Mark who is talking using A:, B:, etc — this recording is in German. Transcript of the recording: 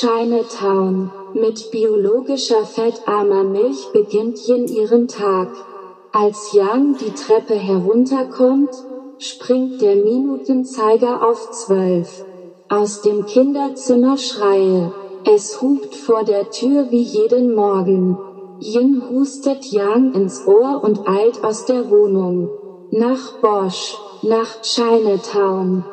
A: Chinatown. Mit biologischer fettarmer Milch beginnt Yin ihren Tag. Als Yang die Treppe herunterkommt, springt der Minutenzeiger auf zwölf. Aus dem Kinderzimmer schreie. Es hupt vor der Tür wie jeden Morgen. Yin hustet Yang ins Ohr und eilt aus der Wohnung. Nach Bosch, nach Chinatown.